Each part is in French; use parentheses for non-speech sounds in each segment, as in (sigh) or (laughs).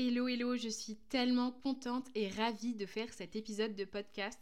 Hello, hello, je suis tellement contente et ravie de faire cet épisode de podcast.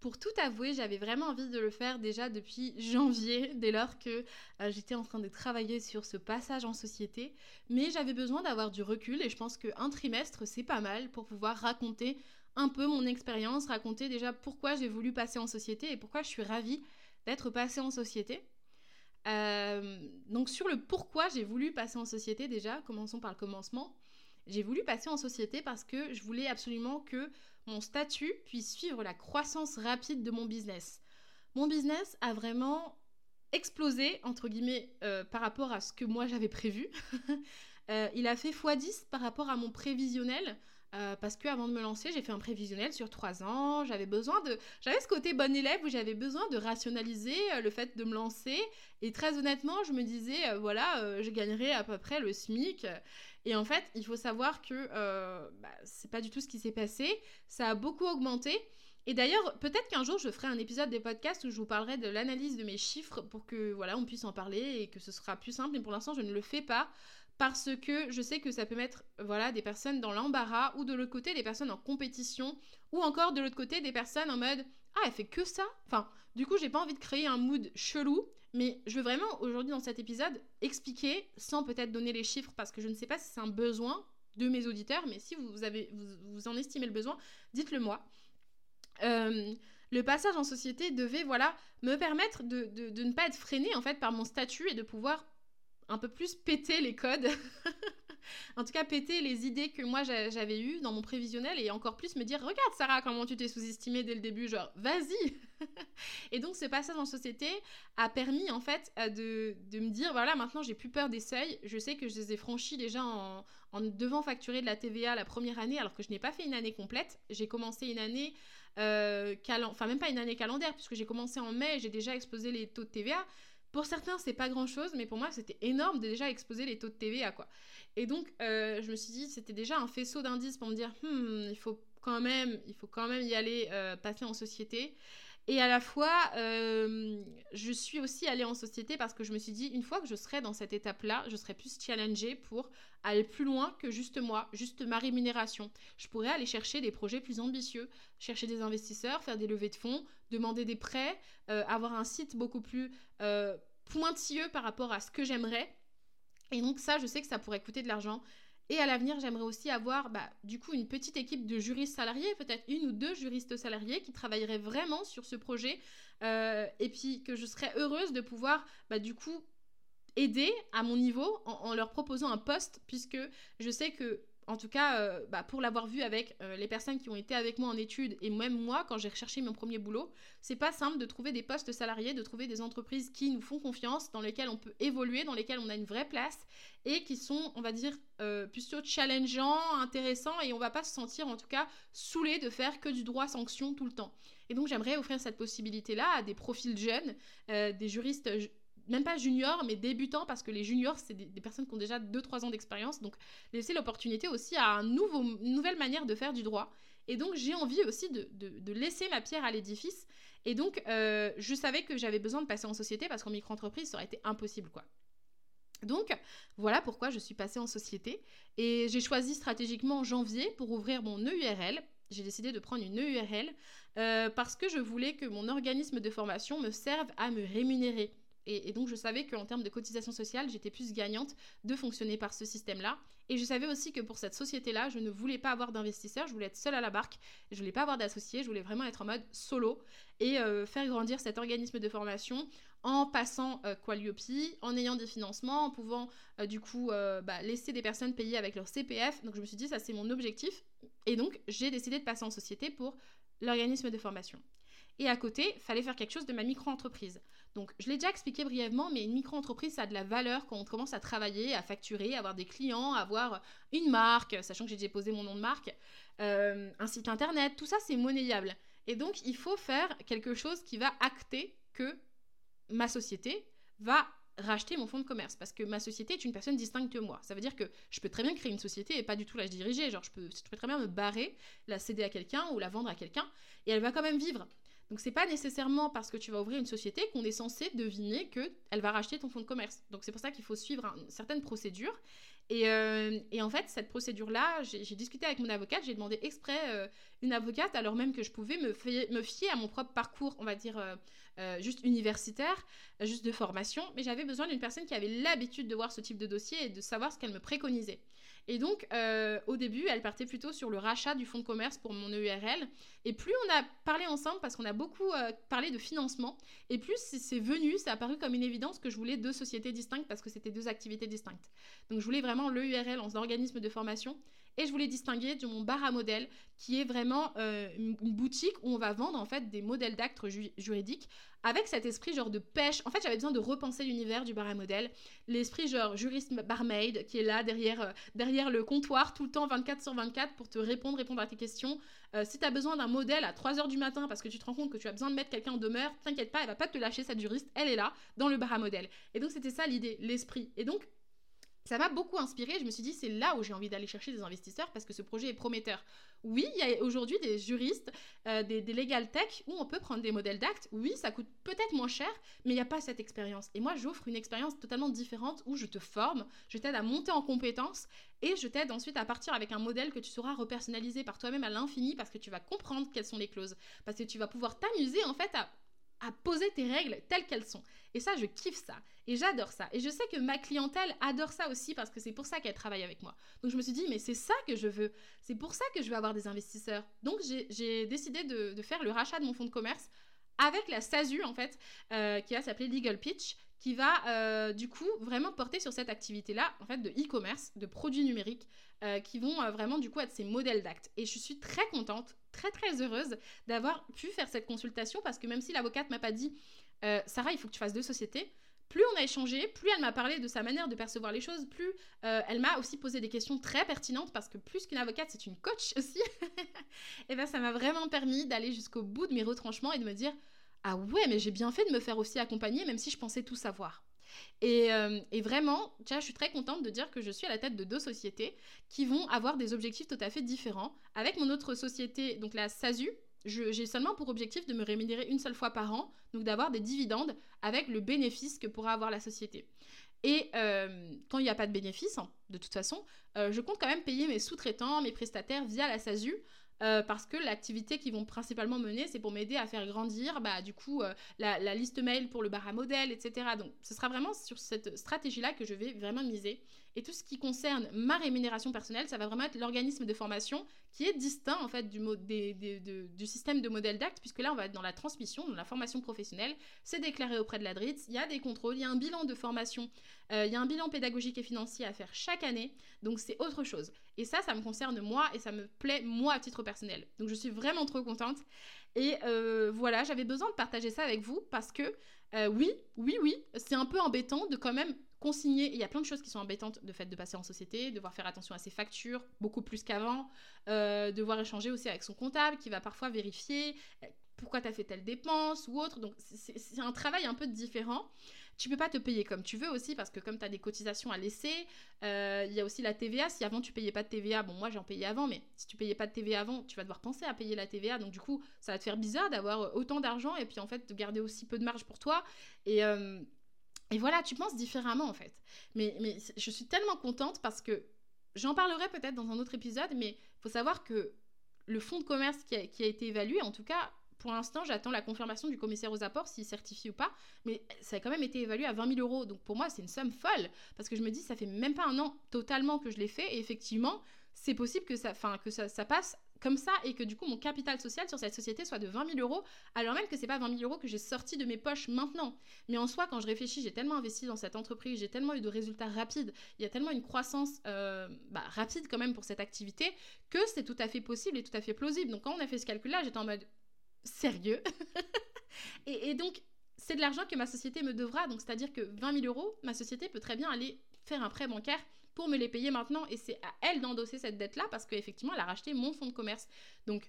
Pour tout avouer, j'avais vraiment envie de le faire déjà depuis (laughs) janvier, dès lors que euh, j'étais en train de travailler sur ce passage en société. Mais j'avais besoin d'avoir du recul et je pense qu'un trimestre, c'est pas mal pour pouvoir raconter un peu mon expérience, raconter déjà pourquoi j'ai voulu passer en société et pourquoi je suis ravie d'être passée en société. Euh, donc sur le pourquoi j'ai voulu passer en société déjà, commençons par le commencement. J'ai voulu passer en société parce que je voulais absolument que mon statut puisse suivre la croissance rapide de mon business. Mon business a vraiment explosé, entre guillemets, euh, par rapport à ce que moi j'avais prévu. (laughs) Euh, il a fait x10 par rapport à mon prévisionnel. Euh, parce que avant de me lancer, j'ai fait un prévisionnel sur trois ans. J'avais besoin de, j'avais ce côté bon élève où j'avais besoin de rationaliser le fait de me lancer. Et très honnêtement, je me disais, voilà, je gagnerais à peu près le SMIC. Et en fait, il faut savoir que euh, bah, c'est pas du tout ce qui s'est passé. Ça a beaucoup augmenté. Et d'ailleurs, peut-être qu'un jour, je ferai un épisode des podcasts où je vous parlerai de l'analyse de mes chiffres pour que voilà, on puisse en parler et que ce sera plus simple. Mais pour l'instant, je ne le fais pas parce que je sais que ça peut mettre voilà des personnes dans l'embarras ou de l'autre côté des personnes en compétition ou encore de l'autre côté des personnes en mode ah elle fait que ça. Enfin, du coup, j'ai pas envie de créer un mood chelou mais je veux vraiment aujourd'hui dans cet épisode expliquer, sans peut-être donner les chiffres, parce que je ne sais pas si c'est un besoin de mes auditeurs, mais si vous, avez, vous, en estimez le besoin, dites-le moi. Euh, le passage en société devait voilà me permettre de, de, ne pas être freiné en fait par mon statut et de pouvoir un peu plus péter les codes. (laughs) En tout cas péter les idées que moi j'avais eues dans mon prévisionnel et encore plus me dire regarde Sarah comment tu t'es sous-estimée dès le début genre vas-y. (laughs) Et donc ce passage en société a permis en fait euh, de, de me dire voilà maintenant j'ai plus peur des seuils. Je sais que je les ai franchis déjà en, devant facturer de la TVA la première année alors que je n'ai pas fait une année complète. J'ai commencé une année euh, enfin même pas une année calendaire puisque j'ai commencé en mai j'ai déjà explosé les taux de TVA pour certains, c'est pas grand chose, mais pour moi, c'était énorme de déjà exposer les taux de TVA, quoi. Et donc, euh, je me suis dit, c'était déjà un faisceau d'indices pour me dire, hmm, il faut quand même, il faut quand même y aller, euh, passer en société. Et à la fois, euh, je suis aussi allée en société parce que je me suis dit, une fois que je serai dans cette étape-là, je serai plus challengée pour aller plus loin que juste moi, juste ma rémunération. Je pourrais aller chercher des projets plus ambitieux, chercher des investisseurs, faire des levées de fonds, demander des prêts, avoir un site beaucoup plus pointilleux par rapport à ce que j'aimerais et donc ça, je sais que ça pourrait coûter de l'argent. Et à l'avenir, j'aimerais aussi avoir bah, du coup une petite équipe de juristes salariés, peut-être une ou deux juristes salariés qui travailleraient vraiment sur ce projet. Euh, et puis que je serais heureuse de pouvoir bah, du coup aider à mon niveau en, en, leur proposant un poste, puisque je sais que en tout cas, euh, bah, pour l'avoir vu avec euh, les personnes qui ont été avec moi en études et même moi quand j'ai recherché mon premier boulot, c'est pas simple de trouver des postes salariés, de trouver des entreprises qui nous font confiance, dans lesquelles on peut évoluer, dans lesquelles on a une vraie place et qui sont, on va dire, euh, plutôt challengeants, intéressants et on va pas se sentir en tout cas saoulé de faire que du droit sanction tout le temps. Et donc j'aimerais offrir cette possibilité-là à des profils jeunes, des juristes même pas juniors, mais débutants, parce que les juniors, c'est des, personnes qui ont déjà 2-3 ans d'expérience. Donc, laisser l'opportunité aussi à un nouveau, une nouvelle manière de faire du droit. Et donc, j'ai envie aussi de, de, laisser ma pierre à l'édifice. Et donc, euh, je savais que j'avais besoin de passer en société, parce qu'en micro-entreprise, ça aurait été impossible, quoi. Donc, voilà pourquoi je suis passée en société. Et j'ai choisi stratégiquement janvier pour ouvrir mon EURL. J'ai décidé de prendre une EURL euh, parce que je voulais que mon organisme de formation me serve à me rémunérer Et, donc, je savais qu'en termes de cotisation sociale, j'étais plus gagnante de fonctionner par ce système-là. Et je savais aussi que pour cette société-là, je ne voulais pas avoir d'investisseurs, je voulais être seule à la barque, je voulais pas avoir d'associés, je voulais vraiment être en mode solo et euh, faire grandir cet organisme de formation en passant euh, Qualiopi, en ayant des financements, en pouvant euh, du coup bah, laisser des personnes payer avec leur CPF. Donc je me suis dit, ça c'est mon objectif. Et donc j'ai décidé de passer en société pour l'organisme de formation. Et à côté, fallait faire quelque chose de ma micro-entreprise. Donc, je l'ai déjà expliqué brièvement, mais une micro-entreprise, ça a de la valeur quand on commence à travailler, à facturer, à avoir des clients, à avoir une marque, sachant que j'ai déposé mon nom de marque, un site internet, tout ça, c'est monnayable. Et donc, il faut faire quelque chose qui va acter que ma société va racheter mon fonds de commerce parce que ma société est une personne distincte de moi. Ça veut dire que je peux très bien créer une société et pas du tout la diriger. Genre, je peux, je peux très bien me barrer, la céder à quelqu'un ou la vendre à quelqu'un et elle va quand même vivre. Donc c'est pas nécessairement parce que tu vas ouvrir une société qu'on est censé deviner que elle va racheter ton fonds de commerce. Donc c'est pour ça qu'il faut suivre une certaine procédure. Euh, et, en fait, cette procédure-là, j'ai discuté avec mon avocate, j'ai demandé exprès euh, une avocate, alors même que je pouvais me, me fier à mon propre parcours, on va dire, euh, juste universitaire, juste de formation, mais j'avais besoin d'une personne qui avait l'habitude de voir ce type de dossier et de savoir ce qu'elle me préconisait. Et donc, euh, au début, elle partait plutôt sur le rachat du fonds de commerce pour mon EURL. Et plus on a parlé ensemble, parce qu'on a beaucoup euh, parlé de financement, et plus c'est venu, a apparu comme une évidence que je voulais deux sociétés distinctes parce que c'était deux activités distinctes. Donc, je voulais vraiment l'EURL en organisme de formation et je voulais distinguer de mon bar à modèles, qui est vraiment euh, une, boutique où on va vendre en fait des modèles d'actes juridiques avec cet esprit genre de pêche. En fait, j'avais besoin de repenser l'univers du bar à modèles. L'esprit genre juriste barmaid qui est là derrière, euh, derrière le comptoir tout le temps 24 sur 24 pour te répondre, répondre à tes questions. Euh, si tu as besoin d'un modèle à 3h du matin parce que tu te rends compte que tu as besoin de mettre quelqu'un en demeure, t'inquiète pas, elle va pas te lâcher cette juriste, elle est là dans le bar à modèles. Et donc c'était ça l'idée, l'esprit. Et donc ça m'a beaucoup inspiré. Je me suis dit, c'est là où j'ai envie d'aller chercher des investisseurs parce que ce projet est prometteur. Oui, il y a aujourd'hui des juristes, euh, des, legal tech où on peut prendre des modèles d'actes. Oui, ça coûte peut-être moins cher, mais il n'y a pas cette expérience. Et moi, j'offre une expérience totalement différente où je te forme, je t'aide à monter en compétences et je t'aide ensuite à partir avec un modèle que tu sauras repersonnaliser par toi-même à l'infini parce que tu vas comprendre quelles sont les clauses. Parce que tu vas pouvoir t'amuser en fait à à poser tes règles telles qu'elles sont. Et ça, je kiffe ça. Et j'adore ça. Et je sais que ma clientèle adore ça aussi parce que c'est pour ça qu'elle travaille avec moi. Donc je me suis dit, mais c'est ça que je veux. C'est pour ça que je veux avoir des investisseurs. Donc j'ai décidé de, faire le rachat de mon fonds de commerce avec la SASU, en fait, euh, qui va s'appeler Legal Pitch, qui va euh, du coup vraiment porter sur cette activité-là, en fait, de e-commerce, de produits numériques, euh, qui vont vraiment du coup être ces modèles d'actes. Et je suis très contente très très heureuse d'avoir pu faire cette consultation parce que même si l'avocate m'a pas dit euh, Sarah, il faut que tu fasses deux sociétés, plus on a échangé, plus elle m'a parlé de sa manière de percevoir les choses, plus euh, elle m'a aussi posé des questions très pertinentes parce que plus qu'une avocate, c'est une coach aussi. (laughs) et bien ça m'a vraiment permis d'aller jusqu'au bout de mes retranchements et de me dire ah ouais, mais j'ai bien fait de me faire aussi accompagner même si je pensais tout savoir. Euh, et, vraiment, je suis très contente de dire que je suis à la tête de deux sociétés qui vont avoir des objectifs tout à fait différents. Avec mon autre société, donc la SASU, j'ai seulement pour objectif de me rémunérer une seule fois par an, donc d'avoir des dividendes avec le bénéfice que pourra avoir la société. Et euh, quand il n'y a pas de bénéfice, hein, de toute façon, euh, je compte quand même payer mes sous-traitants, mes prestataires via la SASU euh, parce que l'activité qu'ils vont principalement mener, c'est pour m'aider à faire grandir, bah, du coup, euh, la, liste mail pour le bar à modèle, etc. Donc, ce sera vraiment sur cette stratégie-là que je vais vraiment miser. Et tout ce qui concerne ma rémunération personnelle, ça va vraiment être l'organisme de formation qui est distinct en fait du, système de modèle d'acte, puisque là on va être dans la transmission, dans la formation professionnelle, c'est déclaré auprès de la DRITS, il y a des contrôles, il y a un bilan de formation, euh, il y a un bilan pédagogique et financier à faire chaque année, donc c'est autre chose. Et ça, ça me concerne moi et ça me plaît moi à titre personnel. Donc je suis vraiment trop contente. Et euh, voilà, j'avais besoin de partager ça avec vous parce que euh, oui, oui, oui, c'est un peu embêtant de quand même consigner. Il y a plein de choses qui sont embêtantes de fait de passer en société, devoir faire attention à ses factures beaucoup plus qu'avant, euh, devoir échanger aussi avec son comptable qui va parfois vérifier euh, pourquoi tu as fait telle dépense ou autre. Donc c'est un travail un peu différent. Tu peux pas te payer comme tu veux aussi parce que comme tu as des cotisations à laisser, euh, il y a aussi la TVA. Si avant tu payais pas de TVA, bon moi j'en payais avant, mais si tu payais pas de TVA avant, tu vas devoir penser à payer la TVA. Donc du coup, ça va te faire bizarre d'avoir autant d'argent et puis en fait de garder aussi peu de marge pour toi. Et et voilà, tu penses différemment en fait. Mais, je suis tellement contente parce que j'en parlerai peut-être dans un autre épisode, mais il faut savoir que le fonds de commerce qui a, été évalué, en tout cas pour l'instant, j'attends la confirmation du commissaire aux apports s'il certifie ou pas. Mais ça a quand même été évalué à 20 000 euros. Donc pour moi, c'est une somme folle. Parce que je me dis, ça fait même pas un an totalement que je l'ai fait. Et effectivement, c'est possible que ça, que ça, ça passe comme ça et que du coup mon capital social sur cette société soit de 20 000 euros, alors même que c'est pas 20 000 euros que j'ai sorti de mes poches maintenant. Mais en soi, quand je réfléchis, j'ai tellement investi dans cette entreprise, j'ai tellement eu de résultats rapides, il y a tellement une croissance euh, bah, rapide quand même pour cette activité que c'est tout à fait possible et tout à fait plausible. Donc quand on a fait ce calcul-là, j'étais en mode sérieux? (laughs) et, et donc c'est de l'argent que ma société me devra, donc c'est-à-dire que 20 000 euros, ma société peut très bien aller faire un prêt bancaire pour me les payer maintenant. Et c'est à elle d'endosser cette dette-là parce qu'effectivement, elle a racheté mon fonds de commerce. Donc,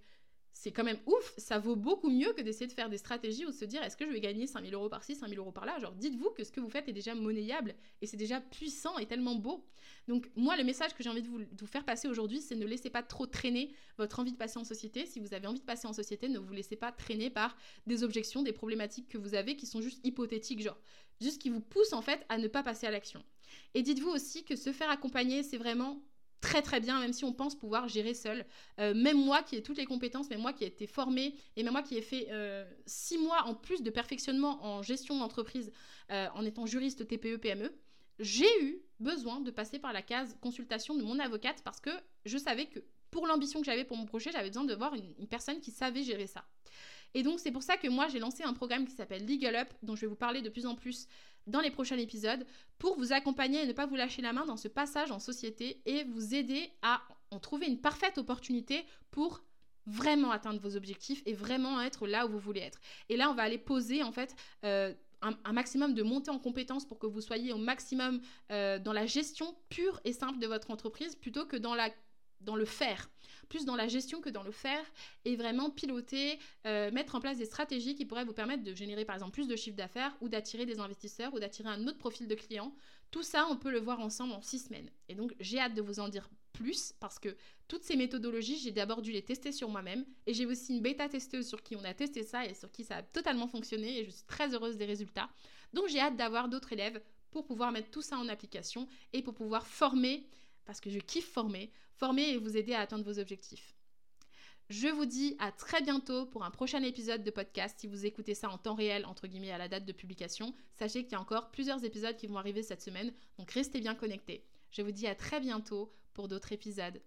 c'est quand même ouf, ça vaut beaucoup mieux que d'essayer de faire des stratégies ou de se dire est-ce que je vais gagner 5000 euros par-ci, 5000 euros par-là? Genre, dites-vous que ce que vous faites est déjà monnayable et c'est déjà puissant et tellement beau. Donc, moi, le message que j'ai envie de vous, de vous faire passer aujourd'hui, c'est ne laissez pas trop traîner votre envie de passer en société. Si vous avez envie de passer en société, ne vous laissez pas traîner par des objections, des problématiques que vous avez qui sont juste hypothétiques, genre, juste qui vous poussent en fait à ne pas passer à l'action. Et dites-vous aussi que se faire accompagner, c'est vraiment très très bien, même si on pense pouvoir gérer seul. Euh, même moi qui ai toutes les compétences, même moi qui ai été formée, et même moi qui ai fait euh, six mois en plus de perfectionnement en gestion d'entreprise euh, en étant juriste TPE PME, j'ai eu besoin de passer par la case consultation de mon avocate parce que je savais que pour l'ambition que j'avais pour mon projet, j'avais besoin de voir une, personne qui savait gérer ça. Et donc c'est pour ça que moi j'ai lancé un programme qui s'appelle Legal Up, dont je vais vous parler de plus en plus dans les prochains épisodes pour vous accompagner et ne pas vous lâcher la main dans ce passage en société et vous aider à en trouver une parfaite opportunité pour vraiment atteindre vos objectifs et vraiment être là où vous voulez être. Et là, on va aller poser en fait euh, un, maximum de montée en compétences pour que vous soyez au maximum euh, dans la gestion pure et simple de votre entreprise plutôt que dans la dans le faire, plus dans la gestion que dans le faire, et vraiment piloter, euh, mettre en place des stratégies qui pourraient vous permettre de générer par exemple plus de chiffre d'affaires ou d'attirer des investisseurs ou d'attirer un autre profil de client. Tout ça, on peut le voir ensemble en six semaines. Et donc, j'ai hâte de vous en dire plus parce que toutes ces méthodologies, j'ai d'abord dû les tester sur moi-même et j'ai aussi une bêta testeuse sur qui on a testé ça et sur qui ça a totalement fonctionné et je suis très heureuse des résultats. Donc, j'ai hâte d'avoir d'autres élèves pour pouvoir mettre tout ça en application et pour pouvoir former parce que je kiffe former, former et vous aider à atteindre vos objectifs. Je vous dis à très bientôt pour un prochain épisode de podcast. Si vous écoutez ça en temps réel, entre guillemets, à la date de publication, sachez qu'il y a encore plusieurs épisodes qui vont arriver cette semaine, donc restez bien connectés. Je vous dis à très bientôt pour d'autres épisodes.